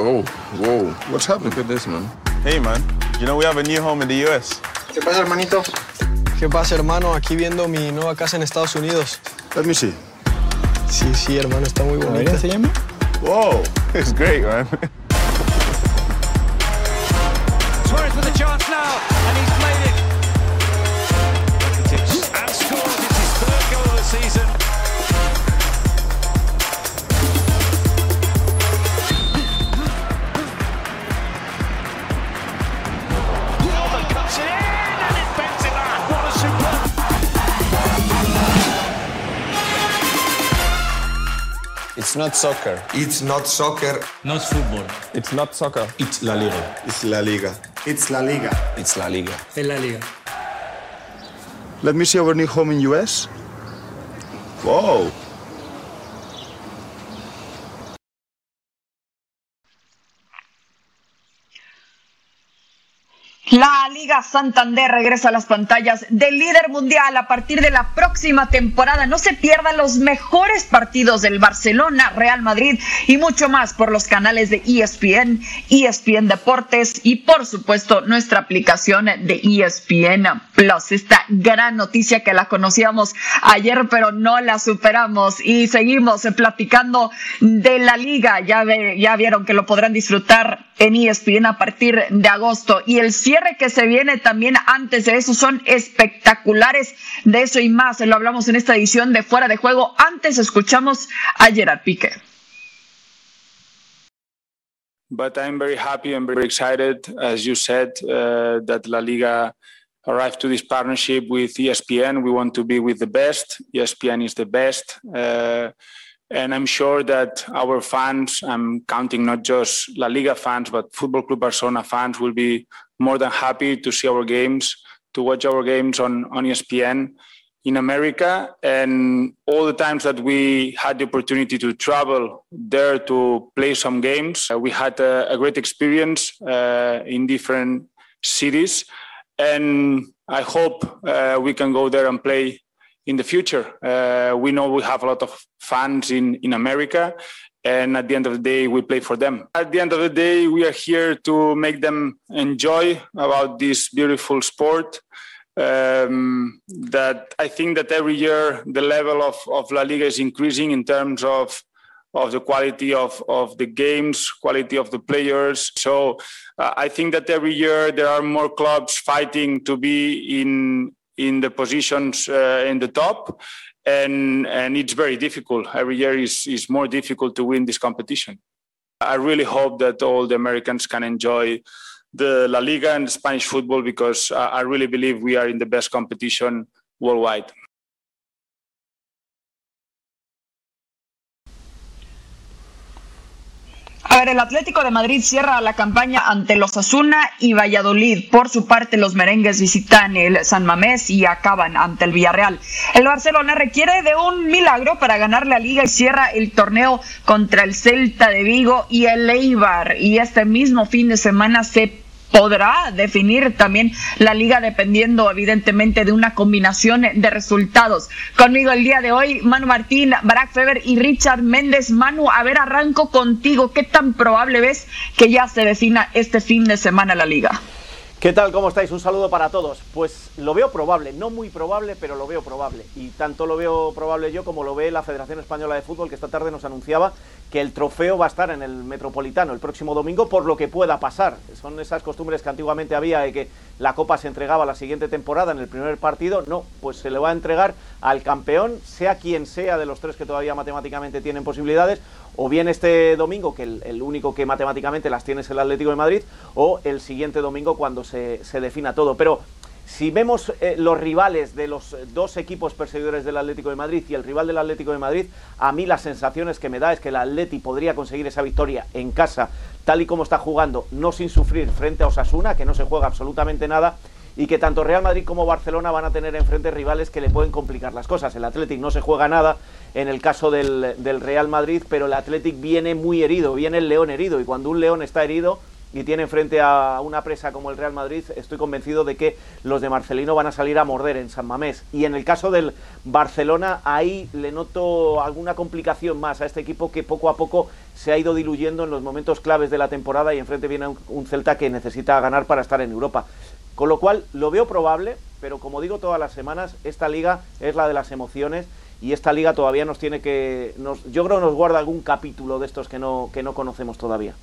Oh, whoa. What's happening? Look at this, man. Hey, man. You know we have a new home in the U.S. ¿Qué pasa, hermanito? ¿Qué pasa, hermano? Aquí viendo mi nueva casa en Estados Unidos. Let me see. Sí, sí, hermano, está muy bonita. se llama? Whoa, it's great, man. Not soccer. It's not soccer. Not football. It's not soccer. It's La Liga. It's La Liga. It's La Liga. It's La Liga. Es La Liga. Let me see our new home in US. Whoa. La Liga Santander regresa a las pantallas del líder mundial a partir de la próxima temporada. No se pierdan los mejores partidos del Barcelona, Real Madrid y mucho más por los canales de ESPN, ESPN Deportes y por supuesto nuestra aplicación de ESPN Plus. Esta gran noticia que la conocíamos ayer pero no la superamos y seguimos platicando de la liga. Ya, ve- ya vieron que lo podrán disfrutar en ESPN a partir de agosto y el cierre que se viene también antes de eso son espectaculares. De eso y más lo hablamos en esta edición de Fuera de Juego. Antes escuchamos a Gerard Piqué. but I'm very happy and very excited, as you said, uh, that La Liga arrived to this partnership with ESPN. We want to be with the best. ESPN is the best. Uh, and I'm sure that our fans, I'm counting not just La Liga fans, but Football Club Barcelona fans, will be more than happy to see our games, to watch our games on, on ESPN in America and all the times that we had the opportunity to travel there to play some games, uh, we had a, a great experience uh, in different cities. And I hope uh, we can go there and play in the future. Uh, we know we have a lot of fans in, in America. And at the end of the day, we play for them. At the end of the day, we are here to make them enjoy about this beautiful sport um, that I think that every year the level of, of La Liga is increasing in terms of of the quality of, of the games, quality of the players. So uh, I think that every year there are more clubs fighting to be in in the positions uh, in the top, and and it's very difficult. Every year is is more difficult to win this competition. I really hope that all the Americans can enjoy the La Liga and Spanish football because I really believe we are in the best competition worldwide. El Atlético de Madrid cierra la campaña ante los Asuna y Valladolid. Por su parte, los merengues visitan el San Mamés y acaban ante el Villarreal. El Barcelona requiere de un milagro para ganar la liga y cierra el torneo contra el Celta de Vigo y el Eibar. Y este mismo fin de semana se podrá definir también la liga dependiendo evidentemente de una combinación de resultados. Conmigo el día de hoy, Manu Martín, Barack Feber y Richard Méndez. Manu, a ver, arranco contigo. ¿Qué tan probable ves que ya se defina este fin de semana la liga? ¿Qué tal? ¿Cómo estáis? Un saludo para todos. Pues lo veo probable, no muy probable, pero lo veo probable. Y tanto lo veo probable yo como lo ve la Federación Española de Fútbol, que esta tarde nos anunciaba que el trofeo va a estar en el Metropolitano el próximo domingo por lo que pueda pasar. Son esas costumbres que antiguamente había de que la Copa se entregaba la siguiente temporada en el primer partido. No, pues se le va a entregar al campeón, sea quien sea de los tres que todavía matemáticamente tienen posibilidades, o bien este domingo, que el, único que matemáticamente las tiene es el Atlético de Madrid, o el siguiente domingo cuando se, se defina todo. Pero si vemos eh, los rivales de los dos equipos perseguidores del Atlético de Madrid y el rival del Atlético de Madrid, a mí las sensaciones que me da es que el Atleti podría conseguir esa victoria en casa, tal y como está jugando, no sin sufrir frente a Osasuna, que no se juega absolutamente nada, y que tanto Real Madrid como Barcelona van a tener enfrente rivales que le pueden complicar las cosas. El Athletic no se juega nada en el caso del, Real Madrid, pero el Athletic viene muy herido, viene el león herido, y cuando un león está herido, y tiene frente a una presa como el Real Madrid, estoy convencido de que los de Marcelino van a salir a morder en San Mamés. Y en el caso del Barcelona, ahí le noto alguna complicación más a este equipo que poco a poco se ha ido diluyendo en los momentos claves de la temporada y enfrente viene un, un Celta que necesita ganar para estar en Europa. Con lo cual lo veo probable, pero como digo todas las semanas, esta liga es la de las emociones y esta liga todavía nos tiene que, nos, yo creo que nos guarda algún capítulo de estos que no, que no conocemos todavía.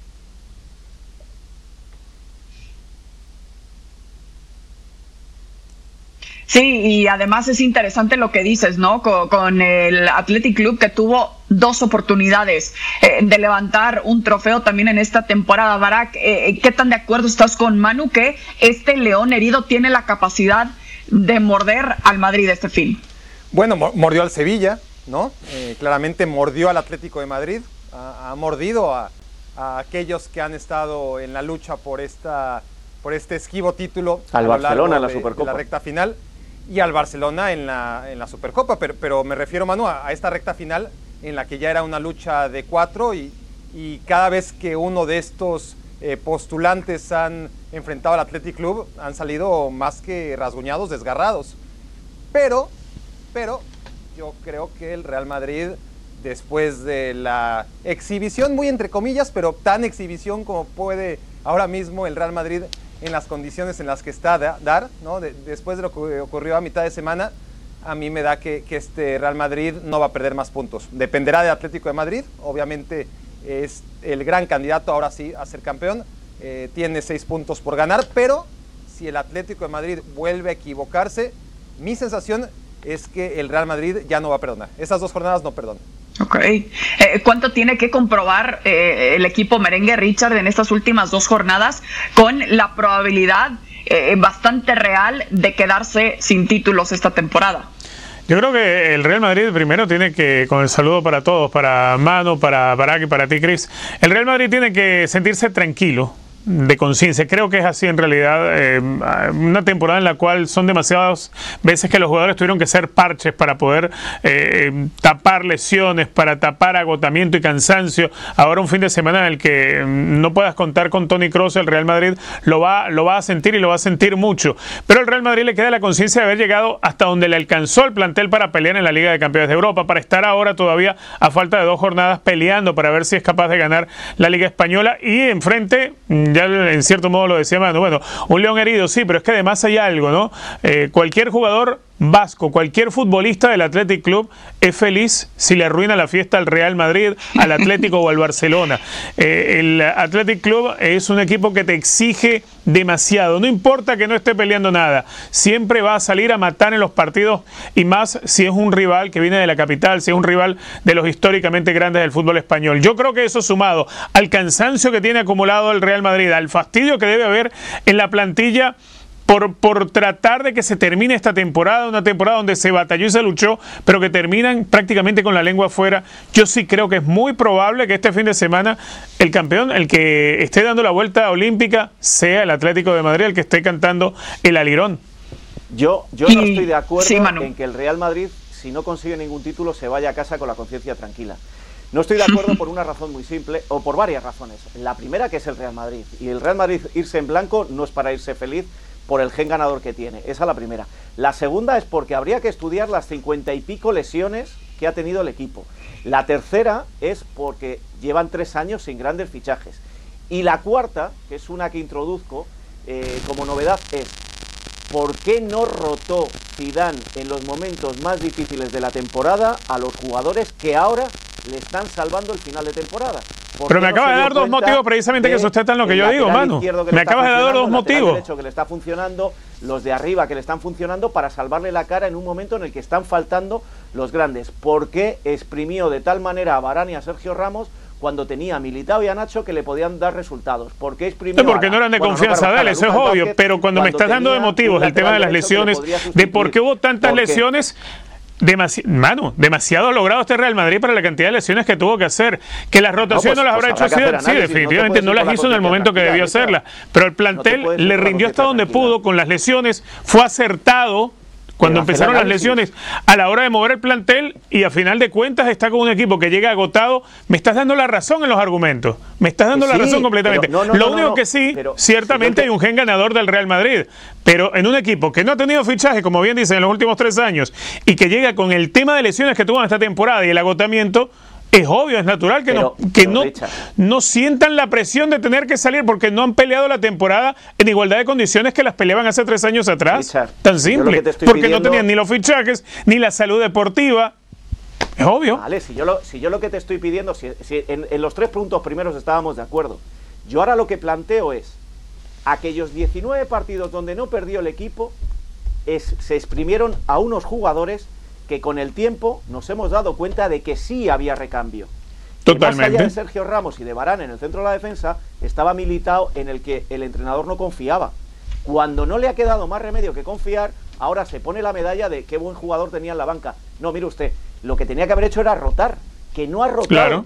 Sí, y además es interesante lo que dices, ¿no? Con, con el Athletic Club que tuvo dos oportunidades eh, de levantar un trofeo también en esta temporada. Barak, eh, ¿qué tan de acuerdo estás con Manu que este león herido tiene la capacidad de morder al Madrid este fin? Bueno, mordió al Sevilla, ¿no? Eh, claramente mordió al Atlético de Madrid, ha, ha mordido a, a, aquellos que han estado en la lucha por esta por este esquivo título al Barcelona en la Supercopa, de la recta final y al Barcelona en la, en la Supercopa, pero, pero, me refiero, Manu, a, esta recta final en la que ya era una lucha de cuatro y, y cada vez que uno de estos eh, postulantes han enfrentado al Athletic Club han salido más que rasguñados, desgarrados. Pero, pero yo creo que el Real Madrid, después de la exhibición, muy entre comillas, pero tan exhibición como puede ahora mismo el Real Madrid en las condiciones en las que está dar, después de lo que ocurrió a mitad de semana, a mí me da que, que, este Real Madrid no va a perder más puntos. Dependerá de Atlético de Madrid, obviamente es el gran candidato ahora sí a ser campeón, eh, tiene seis puntos por ganar, pero si el Atlético de Madrid vuelve a equivocarse, mi sensación es que el Real Madrid ya no va a perdonar. Esas dos jornadas no perdonan. Ok. Eh, ¿Cuánto tiene que comprobar eh, el equipo merengue Richard en estas últimas dos jornadas con la probabilidad eh, bastante real de quedarse sin títulos esta temporada? Yo creo que el Real Madrid primero tiene que, con el saludo para todos, para Mano, para Barak y para ti, Chris, el Real Madrid tiene que sentirse tranquilo, de conciencia. Creo que es así en realidad. Eh, una temporada en la cual son demasiadas veces que los jugadores tuvieron que ser parches para poder eh, tapar lesiones, para tapar agotamiento y cansancio. Ahora un fin de semana en el que no puedas contar con Tony Kroos, el Real Madrid lo va, lo va a sentir y lo va a sentir mucho. Pero al Real Madrid le queda la conciencia de haber llegado hasta donde le alcanzó el plantel para pelear en la Liga de Campeones de Europa, para estar ahora todavía a falta de dos jornadas peleando para ver si es capaz de ganar la Liga Española y enfrente ya en cierto modo lo decía Manu, bueno, un león herido sí, pero es que además hay algo, ¿no? Eh, cualquier jugador vasco, cualquier futbolista del Athletic Club es feliz si le arruina la fiesta al Real Madrid, al Atlético o al Barcelona. Eh, el Athletic Club es un equipo que te exige demasiado, no importa que no esté peleando nada, siempre va a salir a matar en los partidos y más si es un rival que viene de la capital, si es un rival de los históricamente grandes del fútbol español. Yo creo que eso sumado al cansancio que tiene acumulado el Real Madrid, al fastidio que debe haber en la plantilla, por, por, tratar de que se termine esta temporada, una temporada donde se batalló y se luchó, pero que terminan prácticamente con la lengua afuera. Yo sí creo que es muy probable que este fin de semana el campeón, el que esté dando la vuelta olímpica, sea el Atlético de Madrid, el que esté cantando el alirón. Yo, yo no estoy de acuerdo sí, en que el Real Madrid, si no consigue ningún título, se vaya a casa con la conciencia tranquila. No estoy de acuerdo por una razón muy simple, o por varias razones. La primera que es el Real Madrid. Y el Real Madrid irse en blanco no es para irse feliz, por el gen ganador que tiene. Esa es la primera. La segunda es porque habría que estudiar las cincuenta y pico lesiones que ha tenido el equipo. La tercera es porque llevan tres años sin grandes fichajes. Y la cuarta, que es una que introduzco eh, como novedad, es ¿por qué no rotó Zidane en los momentos más difíciles de la temporada a los jugadores que ahora le están salvando el final de temporada? Pero me acaba no de dar dos motivos precisamente que sustentan lo que yo digo, mano. Me acabas de dar dos motivos. que le está funcionando, los de arriba que le están funcionando para salvarle la cara en un momento en el que están faltando los grandes. ¿Por qué exprimió de tal manera a Varane y a Sergio Ramos cuando tenía a Militao y a Nacho que le podían dar resultados. ¿Por qué exprimió no, porque no eran de bueno, confianza no de él, eso es obvio. Vázquez, pero cuando, cuando me estás dando de motivos el tema de las lesiones, de por qué hubo tantas lesiones, Demasi mano, demasiado logrado este Real Madrid para la cantidad de lesiones que tuvo que hacer. Que las rotaciones no, pues, no las habrá pues hecho así. Sí, definitivamente no, no las hizo en el momento que debió hacerlas. Pero el plantel le rindió hasta donde pudo con las lesiones. Fue acertado cuando empezaron las lesiones, a la hora de mover el plantel y a final de cuentas está con un equipo que llega agotado, me estás dando la razón en los argumentos. Me estás dando la razón completamente. pero no, no, Lo no, único que sí, pero ciertamente hay un gen ganador del Real Madrid, pero en un equipo que no ha tenido fichaje, como bien dicen, en los últimos tres años, y que llega con el tema de lesiones que tuvo en esta temporada y el agotamiento, es obvio, es natural que, Pero- no, que pero, no, Richard. no sientan la presión de tener que salir porque no han peleado la temporada en igualdad de condiciones que las peleaban hace tres años atrás. Richard, Tan simple. Porque no tenían ni los fichajes, ni la salud deportiva. Es obvio. Vale, si yo lo, si yo lo que te estoy pidiendo, si, si en, en los tres puntos primeros estábamos de acuerdo, yo ahora lo que planteo es, aquellos 19 partidos donde no perdió el equipo, es- se exprimieron a unos jugadores que con el tiempo nos hemos dado cuenta de que sí había recambio. Que Más allá Totalmente. de Sergio Ramos y de Barán en el centro de la defensa, estaba militado en el que el entrenador no confiaba. Cuando no le ha quedado más remedio que confiar, ahora se pone la medalla de qué buen jugador tenía en la banca. No, mire usted, lo que tenía que haber hecho era rotar, que no ha rotado. Claro.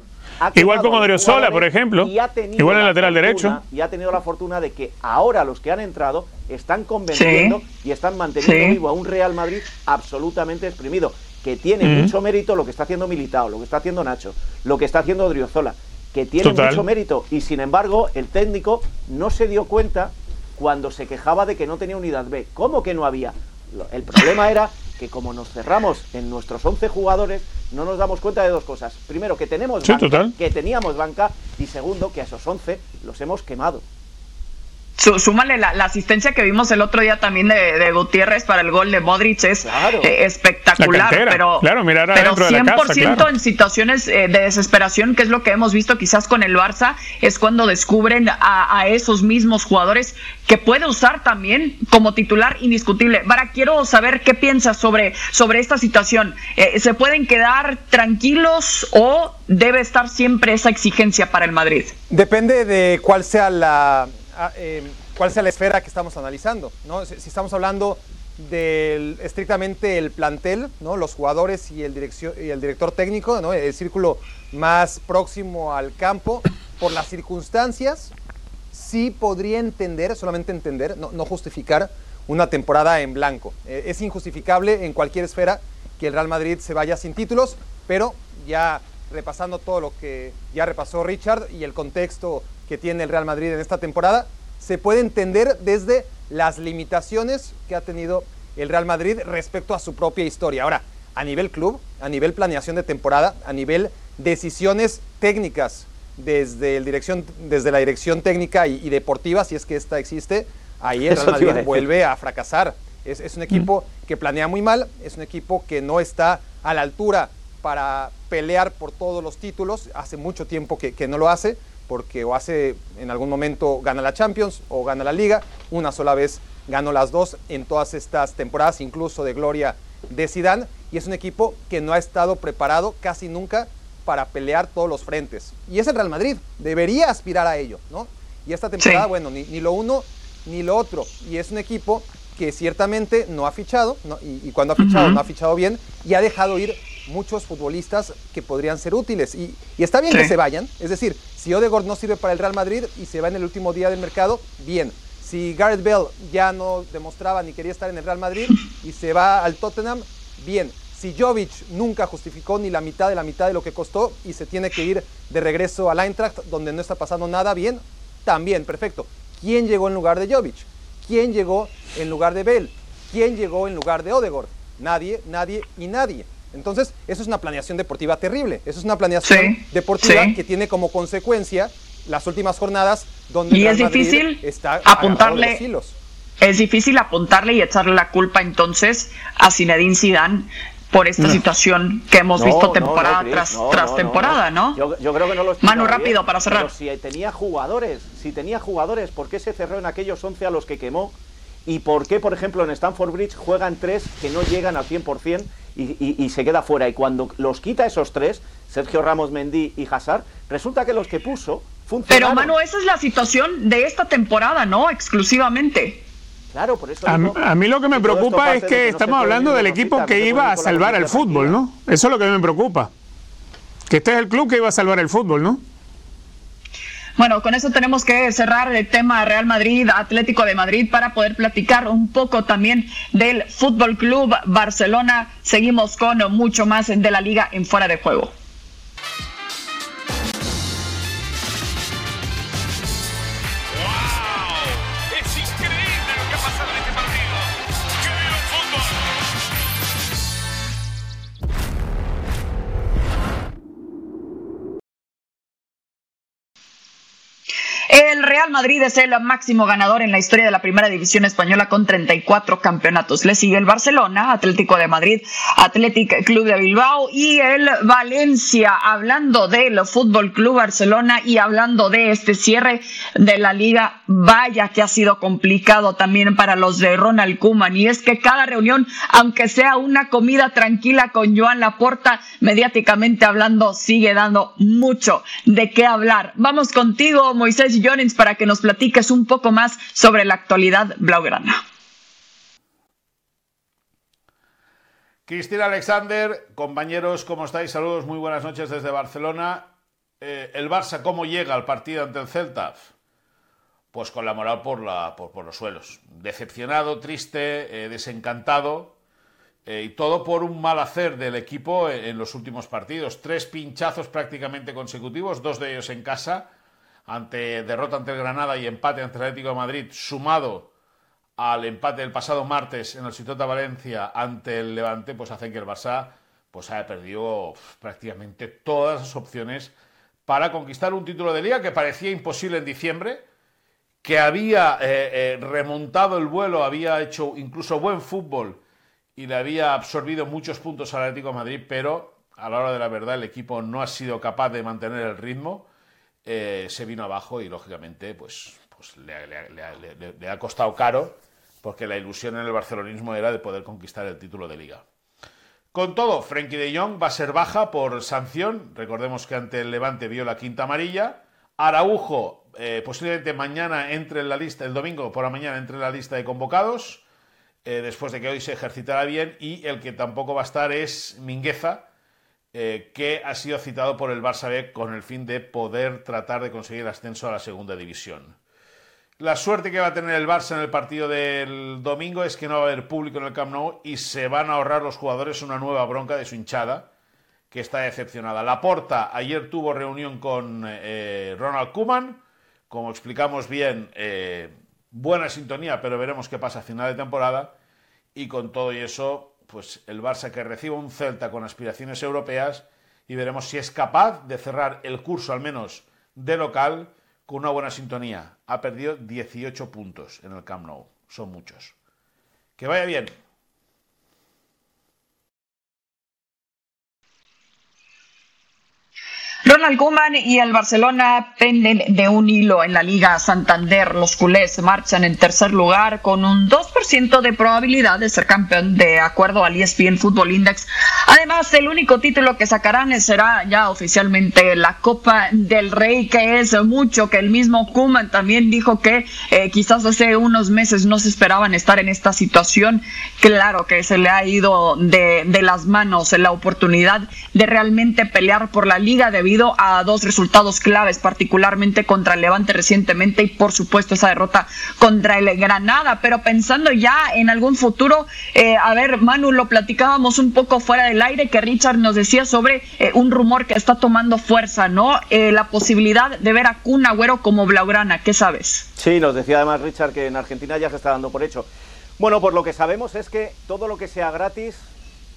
Igual los Odriozola, por ejemplo. y ha tenido Igual en la lateral fortuna- derecho. Y ha tenido la fortuna de que ahora los que han entrado están convenciendo y están manteniendo Sí. vivo a un Real Madrid absolutamente exprimido. Que tiene mucho mérito lo que está haciendo Militao, lo que está haciendo Nacho, lo que está haciendo Odriozola, que tiene Total. mucho mérito. Y sin embargo, el técnico no se dio cuenta cuando se quejaba de que no tenía unidad B. ¿Cómo que no había? El problema era que como nos cerramos en nuestros 11 jugadores, no nos damos cuenta de dos cosas. Primero, que tenemos Sí, banca, total. que teníamos banca, y segundo, que a esos 11 los hemos quemado. Sú- Súmale la, la asistencia que vimos el otro día también de, de Gutiérrez para el gol de Modric es Claro. eh, espectacular, cantera, pero, claro, mirar pero adentro de la casa, 100% claro. en situaciones eh, de desesperación, que es lo que hemos visto quizás con el Barça, es cuando descubren a, a esos mismos jugadores que puede usar también como titular indiscutible. Vara, quiero saber qué piensas sobre, sobre esta situación. Eh, ¿Se pueden quedar tranquilos o debe estar siempre esa exigencia para el Madrid? Depende de cuál sea la eh, cuál sea la esfera que estamos analizando. Si, estamos hablando del estrictamente el plantel. Los jugadores y el y el director técnico. El círculo más próximo al campo por las circunstancias sí podría entender, solamente entender, no, no justificar una temporada en blanco. Eh, es injustificable en cualquier esfera que el Real Madrid se vaya sin títulos, pero ya repasando todo lo que ya repasó Richard y el contexto que tiene el Real Madrid en esta temporada, se puede entender desde las limitaciones que ha tenido el Real Madrid respecto a su propia historia. Ahora, a nivel club, a nivel planeación de temporada, a nivel decisiones técnicas desde, el dirección, desde la dirección técnica y, y deportiva, si es que esta existe, ahí el Real a Madrid decir. vuelve a fracasar. Es, es un equipo que planea muy mal, es un equipo que no está a la altura para pelear por todos los títulos. Hace mucho tiempo que, que no lo hace, porque o hace en algún momento gana la Champions o gana la Liga. Una sola vez ganó las dos en todas estas temporadas, incluso de gloria de Zidane. Y es un equipo que no ha estado preparado casi nunca para pelear todos los frentes. Y es el Real Madrid, debería aspirar a ello, ¿no? Y esta temporada, Sí. bueno, ni, ni lo uno ni lo otro. Y es un equipo que ciertamente no ha fichado, ¿no? y, y cuando ha fichado no ha fichado bien, y ha dejado ir muchos futbolistas que podrían ser útiles. Y, y está bien Sí. que se vayan, es decir, si Odegaard no sirve para el Real Madrid y se va en el último día del mercado, bien. Si Gareth Bell ya no demostraba ni quería estar en el Real Madrid y se va al Tottenham, bien. Si Jovic nunca justificó ni la mitad de la mitad de lo que costó y se tiene que ir de regreso al Eintracht donde no está pasando nada bien, también, perfecto. ¿Quién llegó en lugar de Jovic? ¿Quién llegó en lugar de Bell? ¿Quién llegó en lugar de Odegaard? Nadie, nadie y nadie. Entonces, eso es una planeación deportiva terrible. Eso es una planeación Sí, deportiva sí. que tiene como consecuencia las últimas jornadas donde Y es Madrid difícil está apuntarle- los hilos. Es difícil apuntarle y echarle la culpa entonces a Zinedine Zidane por esta situación que hemos No, visto temporada no, tras, no, tras no, temporada, ¿no? Yo, yo creo que no lo Manu, rápido, bien, para cerrar. Pero si tenía jugadores, si tenía jugadores, ¿por qué se cerró en aquellos 11 a los que quemó? ¿Y por qué, por ejemplo, en Stanford Bridge juegan tres que no llegan al 100% y, y- y se queda fuera? Y cuando los quita esos tres, Sergio Ramos, Mendy y Hazard, resulta que los que puso Pero funcionaron. Manu, esa es la situación de esta temporada, ¿no? Exclusivamente. Claro, por eso A, digo a mí lo que me preocupa es que no estamos hablando del equipo que iba a salvar al fútbol. ¿no? Eso es lo que me preocupa. Que este es el club que iba a salvar el fútbol, ¿no? Bueno, con eso tenemos que cerrar el tema Real Madrid, Atlético de Madrid, para poder platicar un poco también del Fútbol Club Barcelona. Seguimos con mucho más de la liga en fuera de juego. El Real Madrid es el máximo ganador en la historia de la primera división española con 34 campeonatos. Le sigue el Barcelona, Atlético de Madrid, Athletic Club de Bilbao y el Valencia. Hablando del Fútbol Club Barcelona y hablando de este cierre de la liga, vaya que ha sido complicado también para los de Ronald Koeman. Y es que cada reunión, aunque sea una comida tranquila con Joan Laporta, mediáticamente hablando, sigue dando mucho de qué hablar. Vamos contigo, Moisés Para que nos platiques un poco más sobre la actualidad blaugrana. Cristina Alexander, compañeros, ¿cómo estáis? Saludos, muy buenas noches desde Barcelona. Eh, ¿El Barça cómo llega al partido ante el Celta? Pues con la moral por, la, por, los suelos. Decepcionado, triste, eh, desencantado. eh, y todo por un mal hacer del equipo en los últimos partidos. Tres pinchazos prácticamente consecutivos, dos de ellos en casa ante derrota ante el Granada y empate ante el Atlético de Madrid, sumado al empate del pasado martes en el Citota Valencia ante el Levante, pues hacen que el Barça pues haya perdido prácticamente todas las opciones para conquistar un título de liga que parecía imposible en diciembre, que había eh, eh, remontado el vuelo, había hecho incluso buen fútbol y le había absorbido muchos puntos al Atlético de Madrid, pero a la hora de la verdad el equipo no ha sido capaz de mantener el ritmo eh, se vino abajo y lógicamente pues, pues le, ha costado caro porque la ilusión en el barcelonismo era de poder conquistar el título de liga. Con todo, Frenkie de Jong va a ser baja por sanción. Recordemos que ante el Levante vio la quinta amarilla. Araujo eh, posiblemente mañana entre en la lista, el domingo por la mañana entre en la lista de convocados, eh, después de que hoy se ejercitará bien. Y el que tampoco va a estar es Mingueza, eh, que ha sido citado por el Barça B con el fin de poder tratar de conseguir el ascenso a la segunda división. La suerte que va a tener el Barça en el partido del domingo es que no va a haber público en el Camp Nou y se van a ahorrar los jugadores una nueva bronca de su hinchada, que está decepcionada. Laporta ayer tuvo reunión con eh, Ronald Koeman, como explicamos bien, eh, buena sintonía, pero veremos qué pasa a final de temporada. Y con todo y eso, pues el Barça que reciba un Celta con aspiraciones europeas y veremos si es capaz de cerrar el curso, al menos de local, con una buena sintonía. Ha perdido 18 puntos en el Camp Nou. Son muchos. Que vaya bien. Ronald Koeman y el Barcelona penden de un hilo en la Liga Santander. Los culés marchan en tercer lugar con un 2% de probabilidad de ser campeón de acuerdo al ESPN Football Index. Además, el único título que sacarán será ya oficialmente la Copa del Rey, que es mucho, que el mismo Koeman también dijo que eh, quizás hace unos meses no se esperaban estar en esta situación. Claro que se le ha ido de, de las manos la oportunidad de realmente pelear por la liga debido a dos resultados claves, particularmente contra el Levante recientemente y por supuesto esa derrota contra el Granada. Pero pensando ya en algún futuro, eh, a ver, Manu, lo platicábamos un poco fuera del aire que Richard nos decía sobre eh, un rumor que está tomando fuerza, ¿no? Eh, la posibilidad de ver a Kun Agüero como Blaugrana, ¿qué sabes? Sí, nos decía además Richard que en Argentina ya se está dando por hecho. Bueno, pues lo que sabemos es que todo lo que sea gratis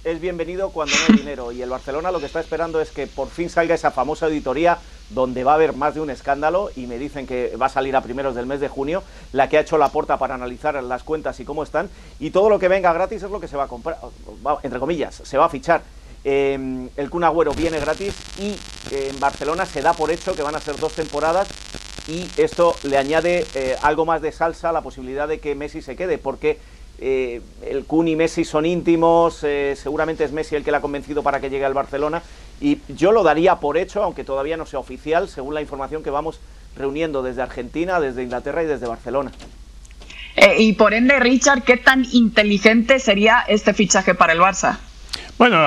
es bienvenido cuando no hay dinero. Y el Barcelona lo que está esperando es que por fin salga esa famosa auditoría donde va a haber más de un escándalo y me dicen que va a salir a primeros del mes de junio, la que ha hecho la porta para analizar las cuentas y cómo están. Y todo lo que venga gratis es lo que se va a comprar, entre comillas, se va a fichar. Eh, el Kun Agüero viene gratis y en Barcelona se da por hecho que van a ser dos temporadas y esto le añade eh, algo más de salsa a la posibilidad de que Messi se quede, porque eh, el Kun y Messi son íntimos, eh, seguramente es Messi el que le ha convencido para que llegue al Barcelona y yo lo daría por hecho, aunque todavía no sea oficial, según la información que vamos reuniendo desde Argentina, desde Inglaterra y desde Barcelona. Eh, y por ende, Richard, ¿qué tan inteligente sería este fichaje para el Barça? Bueno,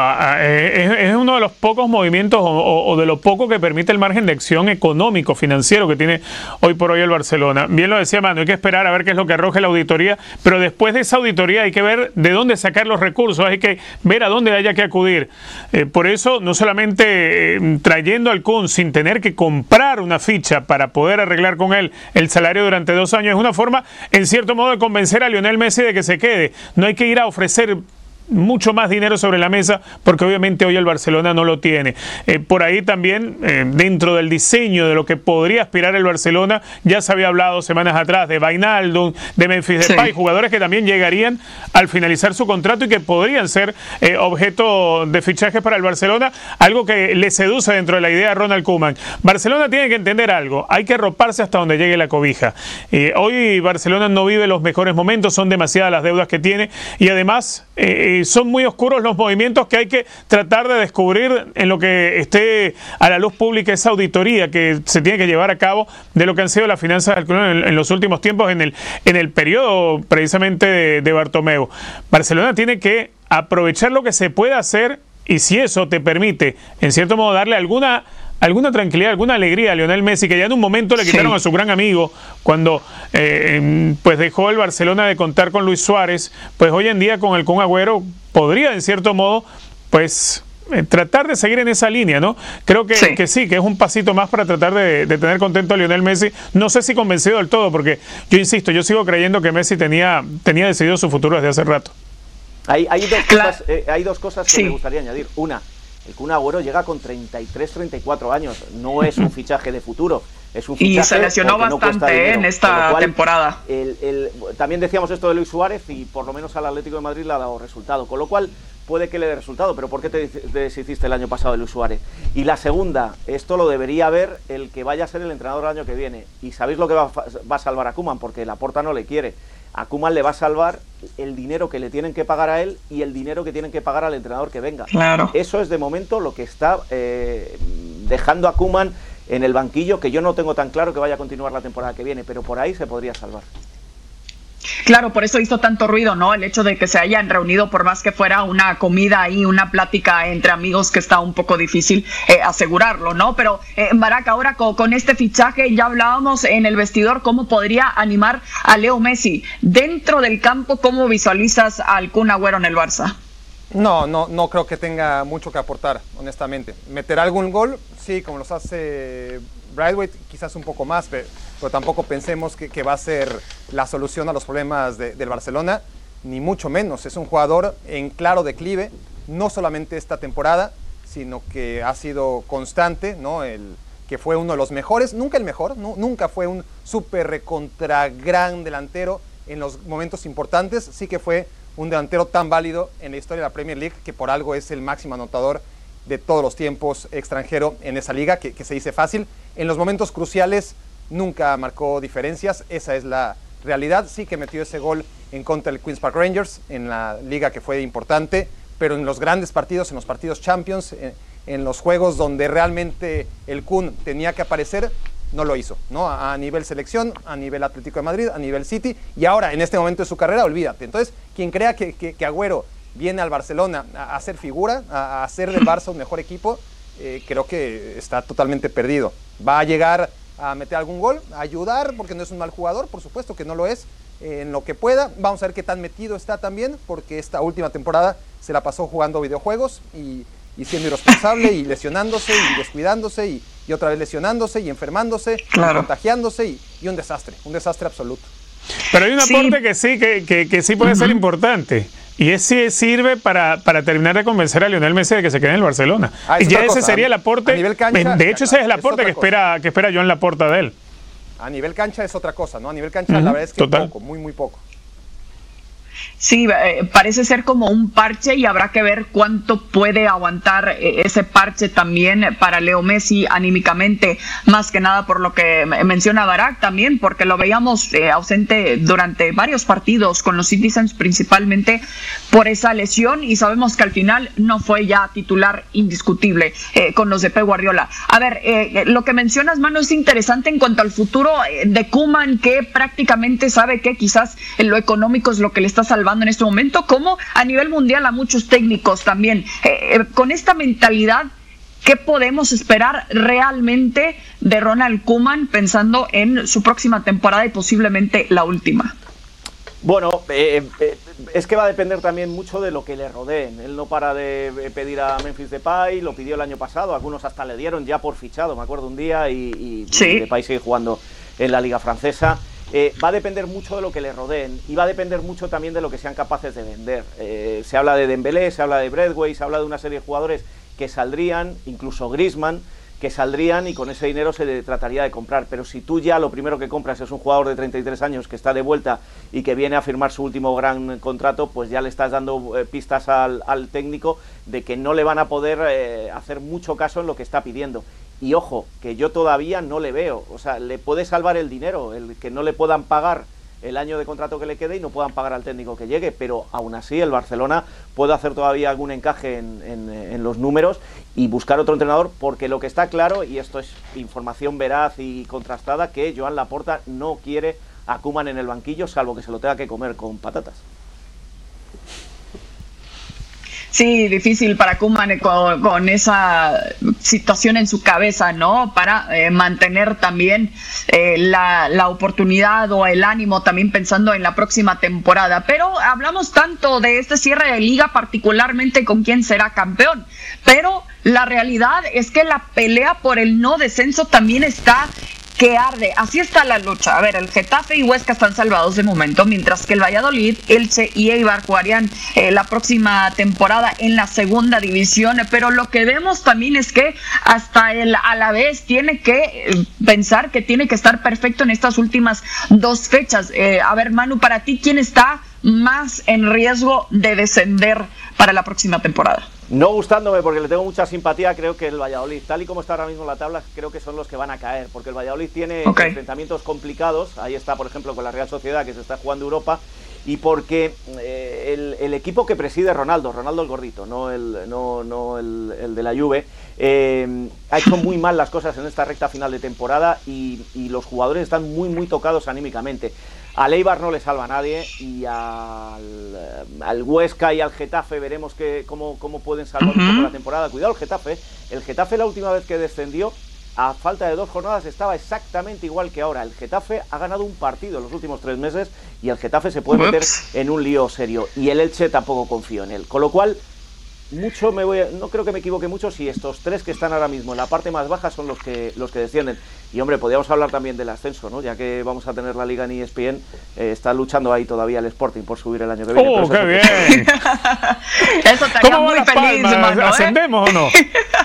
es, uno de los pocos movimientos o, de lo poco que permite el margen de acción económico, financiero que tiene hoy por hoy el Barcelona. Bien lo decía Manu, hay que esperar a ver qué es lo que arroje la auditoría, pero después de esa auditoría hay que ver de dónde sacar los recursos, hay que ver a dónde haya que acudir. Eh, por eso, no solamente eh, trayendo al Kun sin tener que comprar una ficha para poder arreglar con él el salario durante dos años, es una forma, en cierto modo, de convencer a Lionel Messi de que se quede. No hay que ir a ofrecer mucho más dinero sobre la mesa porque obviamente hoy el Barcelona no lo tiene. Eh, por ahí también, eh, dentro del diseño de lo que podría aspirar el Barcelona, ya se había hablado semanas atrás de Vainaldum, de Memphis Depay, jugadores que también llegarían al finalizar su contrato y que podrían ser eh, objeto de fichaje para el Barcelona, algo que le seduce dentro de la idea de Ronald Koeman. Barcelona tiene que entender algo, hay que arroparse hasta donde llegue la cobija. hoy Barcelona no vive los mejores momentos, son demasiadas las deudas que tiene y además son muy oscuros los movimientos que hay que tratar de descubrir en lo que esté a la luz pública esa auditoría que se tiene que llevar a cabo de lo que han sido las finanzas del club en, los últimos tiempos, en el, en el periodo precisamente de, de Bartomeu. Barcelona tiene que aprovechar lo que se puede hacer y si eso te permite, en cierto modo, darle alguna alguna tranquilidad, alguna alegría a Lionel Messi, que ya en un momento le quitaron a su gran amigo cuando eh, pues dejó el Barcelona de contar con Luis Suárez, pues hoy en día con el Kun Agüero podría en cierto modo pues eh, tratar de seguir en esa línea, ¿no? Creo que sí. que sí, que es un pasito más para tratar de, tener contento a Lionel Messi. No sé si convencido del todo, porque yo insisto, yo sigo creyendo que Messi tenía, tenía decidido su futuro desde hace rato. Hay, hay dos, cosas, eh, hay dos cosas que me gustaría añadir. Una, el Kun Agüero llega con 33, 34 años. No es un fichaje de futuro. Es un fichaje y se lesionó bastante en esta temporada. también decíamos esto de Luis Suárez y por lo menos al Atlético de Madrid le ha dado resultado. Con lo cual puede que le dé resultado, pero ¿por qué te deshiciste el año pasado de Luis Suárez? Y la segunda, esto lo debería ver el que vaya a ser el entrenador el año que viene. Y sabéis lo que va, va a salvar a Kuman, porque la porta no le quiere a Kuman le va a salvar el dinero que le tienen que pagar a él y el dinero que tienen que pagar al entrenador que venga. Claro. Eso es de momento lo que está eh, dejando a Kuman en el banquillo, que yo no tengo tan claro que vaya a continuar la temporada que viene, pero por ahí se podría salvar. Claro, por eso hizo tanto ruido, ¿no? El hecho de que se hayan reunido, por más que fuera una comida y una plática entre amigos, que está un poco difícil eh, asegurarlo, ¿no? Pero, eh, Barack, ahora con, este fichaje, ya hablábamos en el vestidor cómo podría animar a Leo Messi. Dentro del campo, ¿cómo visualizas al Kun Agüero en el Barça? No, no, no creo que tenga mucho que aportar, honestamente. ¿Meter algún gol? Sí, como los hace Brightway, quizás un poco más, pero tampoco pensemos que, va a ser la solución a los problemas del Barcelona, ni mucho menos. Es un jugador en claro declive, no solamente esta temporada, sino que ha sido constante, que fue uno de los mejores, nunca el mejor, nunca fue un súper recontra gran delantero en los momentos importantes, sí que fue un delantero tan válido en la historia de la Premier League que por algo es el máximo anotador de todos los tiempos extranjero en esa liga, que, se dice fácil. En los momentos cruciales nunca marcó diferencias, esa es la realidad. Sí que metió ese gol en contra del Queen's Park Rangers en la liga que fue importante, pero en los grandes partidos, en los partidos Champions, en, los juegos donde realmente el Kun tenía que aparecer, no lo hizo, ¿no? A, nivel selección, a nivel Atlético de Madrid, a nivel City, y ahora en este momento de su carrera, olvídate. Entonces, quien crea que, que, Agüero viene al Barcelona a, hacer figura, a, hacer del Barça un mejor equipo, eh, creo que está totalmente perdido. Va a llegar a meter algún gol, a ayudar, porque no es un mal jugador, por supuesto que no lo es, en lo que pueda. Vamos a ver qué tan metido está también, porque esta última temporada se la pasó jugando videojuegos y, siendo irresponsable y lesionándose y descuidándose y, otra vez lesionándose y enfermándose, contagiándose y, un desastre, un desastre absoluto. Pero hay un aporte que sí, que, que, sí puede ser importante. Y ese sirve para, para, terminar de convencer a Lionel Messi de que se quede en el Barcelona. Ah, y ya ese sería el aporte. de hecho, ese es el aporte que espera, que espera Joan Laporta de él. A nivel cancha es otra cosa, ¿no? A nivel cancha la verdad es que poco, muy, muy poco. Sí, eh, parece ser como un parche y habrá que ver cuánto puede aguantar eh, ese parche también para Leo Messi anímicamente, más que nada por lo que menciona Barak también, porque lo veíamos eh, ausente durante varios partidos con los Citizens principalmente por esa lesión y sabemos que al final no fue ya titular indiscutible con los de Pep Guardiola. A ver, lo que mencionas, Mano, es interesante en cuanto al futuro de Kuman, que prácticamente sabe que quizás lo económico es lo que le está saliendo salvando en este momento, como a nivel mundial a muchos técnicos también. Eh, eh, con esta mentalidad, ¿qué podemos esperar realmente de Ronald Kuman pensando en su próxima temporada y posiblemente la última? Bueno, eh, eh, es que va a depender también mucho de lo que le rodeen. Él no para de pedir a Memphis Depay, lo pidió el año pasado, algunos hasta le dieron ya por fichado, me acuerdo un día, y, y Sí. Depay sigue jugando en la liga francesa. Eh, va a depender mucho de lo que le rodeen y va a depender mucho también de lo que sean capaces de vender. Eh, se habla de Dembélé, se habla de Bradway, se habla de una serie de jugadores que saldrían, incluso Griezmann, que saldrían y con ese dinero se trataría de comprar. Pero si tú ya lo primero que compras es un jugador de 33 años que está de vuelta y que viene a firmar su último gran contrato, pues ya le estás dando eh, pistas al, al técnico de que no le van a poder eh, hacer mucho caso en lo que está pidiendo. Y ojo, que yo todavía no le veo. O sea, le puede salvar el dinero, el que no le puedan pagar el año de contrato que le quede y no puedan pagar al técnico que llegue, pero aún así el Barcelona puede hacer todavía algún encaje en, en- los números y buscar otro entrenador, porque lo que está claro, y esto es información veraz y contrastada, que Joan Laporta no quiere a Koeman en el banquillo, salvo que se lo tenga que comer con patatas. Sí, difícil para Kuman eh, con, esa situación en su cabeza, ¿no? Para eh, mantener también eh, la, la oportunidad o el ánimo también pensando en la próxima temporada. Pero hablamos tanto de este cierre de liga, particularmente con quién será campeón. Pero la realidad es que la pelea por el no descenso también está que arde. Así está la lucha. A ver, el Getafe y Huesca están salvados de momento, mientras que el Valladolid, Elche y Eibar jugarían eh, la próxima temporada en la segunda división. Pero lo que vemos también es que hasta el Alavés tiene que eh, pensar que tiene que estar perfecto en estas últimas dos fechas. Eh, a ver, Manu, para ti, ¿quién está más en riesgo de descender para la próxima temporada? No gustándome porque le tengo mucha simpatía, creo que el Valladolid, tal y como está ahora mismo la tabla, creo que son los que van a caer, porque el Valladolid tiene enfrentamientos complicados, ahí está por ejemplo con la Real Sociedad que se está jugando Europa, y porque eh, el, el equipo que preside Ronaldo, Ronaldo el gordito, no el, no, no el, el de la Juve, eh, ha hecho muy mal las cosas en esta recta final de temporada y, y los jugadores están muy muy tocados anímicamente. Al Eibar no le salva a nadie y al, eh, al Huesca y al Getafe veremos que, cómo, cómo pueden salvar un poco la temporada. Cuidado el Getafe. El Getafe la última vez que descendió, a falta de dos jornadas, estaba exactamente igual que ahora. El Getafe ha ganado un partido en los últimos tres meses y el Getafe se puede meter en un lío serio. Y el Elche tampoco confío en él. Con lo cual, mucho me voy a- no creo que me equivoque mucho si estos tres que están ahora mismo en la parte más baja son los que los que descienden y hombre podríamos hablar también del ascenso no ya que vamos a tener la liga en ESPN eh, está luchando ahí todavía el Sporting por subir el año que viene ¡Oh, qué eso es bien! Eso ¿Cómo muy las feliz? Manu, ¿eh? ¿Ascendemos o no?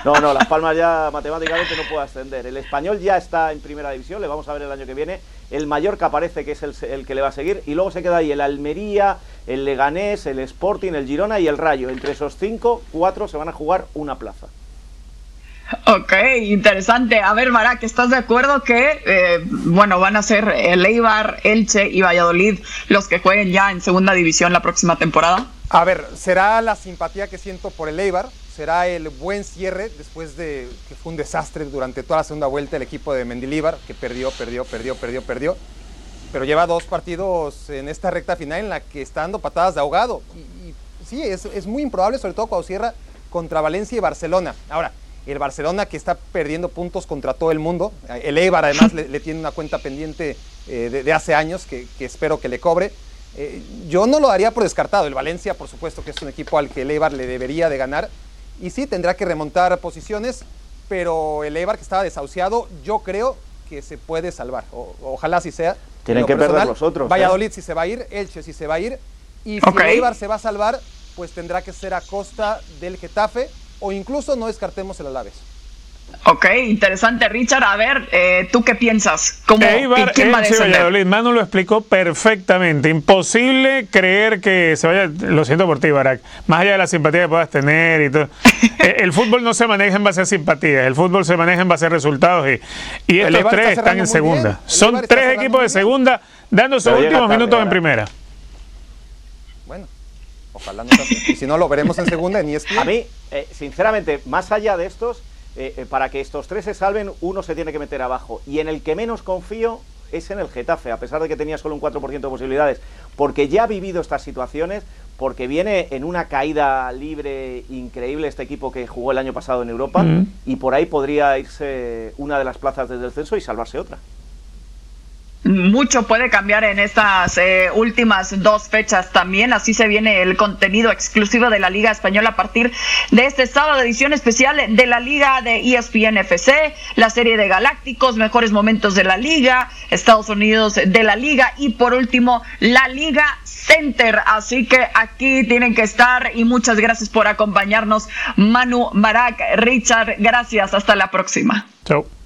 No, no, Las Palmas ya matemáticamente no puede ascender. El español ya está en primera división, le vamos a ver el año que viene. El Mallorca parece que es el, el que le va a seguir. Y luego se queda ahí el Almería, el Leganés, el Sporting, el Girona y el Rayo. Entre esos cinco, cuatro se van a jugar una plaza. Ok, interesante. A ver, Barak, ¿estás de acuerdo que, eh, bueno, van a ser el Eibar, Elche y Valladolid los que jueguen ya en segunda división la próxima temporada? A ver, será la simpatía que siento por el Eibar, será el buen cierre después de que fue un desastre durante toda la segunda vuelta el equipo de Mendilíbar, que perdió, perdió, perdió, perdió, perdió. Pero lleva dos partidos en esta recta final en la que está dando patadas de ahogado. Y, sí, es, es muy improbable, sobre todo cuando cierra contra Valencia y Barcelona. Ahora, el Barcelona que está perdiendo puntos contra todo el mundo. El Eibar además le, tiene una cuenta pendiente eh, de, hace años que, espero que le cobre. Eh, yo no lo daría por descartado. El Valencia, por supuesto, que es un equipo al que el Eibar le debería de ganar. Y sí, tendrá que remontar posiciones, pero el Eibar que estaba desahuciado, yo creo que se puede salvar. Ojalá así sea. Tienen que perder los otros, ¿eh? Valladolid si se va a ir, Elche si se va a ir. Y si Ok. el Eibar se va a salvar, pues tendrá que ser a costa del Getafe o incluso no descartemos el Alaves. Ok, interesante, Richard. A ver, eh, ¿tú qué piensas? ¿Cómo, Eibar, ¿Quién va a? Valladolid. Manu lo explicó perfectamente. Imposible creer que se vaya. Lo siento por ti, Barak. Más allá de la simpatía que puedas tener y todo. Eh, el fútbol no se maneja en base a simpatía. El fútbol se maneja en base a resultados. Y, y El estos tres está están en segunda. El Son tres equipos de segunda dando sus últimos tarde minutos en ahora. primera. Bueno, ojalá no sea así. Y si no, lo veremos en segunda en E ESPN. A mí, eh, sinceramente, más allá de estos, eh, eh, para que estos tres se salven, uno se tiene que meter abajo. Y en el que menos confío, es en el Getafe, a pesar de que tenía solo un 4% de posibilidades, porque ya ha vivido estas situaciones, porque viene en una caída libre increíble este equipo que jugó el año pasado en Europa, Mm. y por ahí podría irse una de las plazas desde el descenso y salvarse otra. Mucho puede cambiar en estas eh, últimas dos fechas también. Así se viene el contenido exclusivo de la Liga Española a partir de este sábado, edición especial de la Liga de ESPN FC, la serie de Galácticos, mejores momentos de la Liga, Estados Unidos de la Liga y por último la Liga Center. Así que aquí tienen que estar y muchas gracias por acompañarnos. Manu Marak, Richard, gracias. Hasta la próxima. Chao.